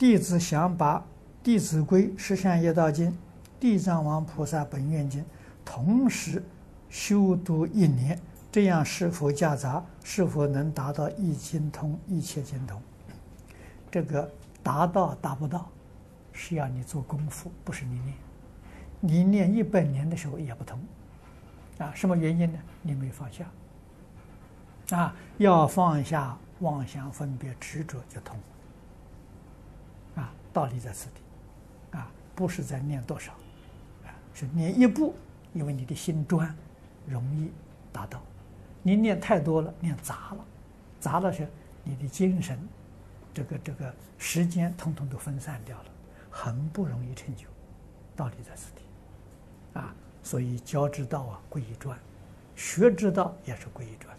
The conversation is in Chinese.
弟子想把《弟子规》《十善业道经》《地藏王菩萨本愿经》同时修读一年，这样是否夹杂？是否能达到一经通、一切经通？这个达到达不到，是要你做功夫，不是你念。你念一百年的时候也不通，啊，什么原因呢？你没放下。啊，要放下妄想、分别、执着，就通。道理在此地，啊，不是在念多少，啊，是念一部，因为你的心专，容易达到。你念太多了，念杂了，杂了是你的精神，这个这个时间，统统都分散掉了，很不容易成就。道理在此地，啊，所以教之道啊，贵以专；学之道也是贵以专。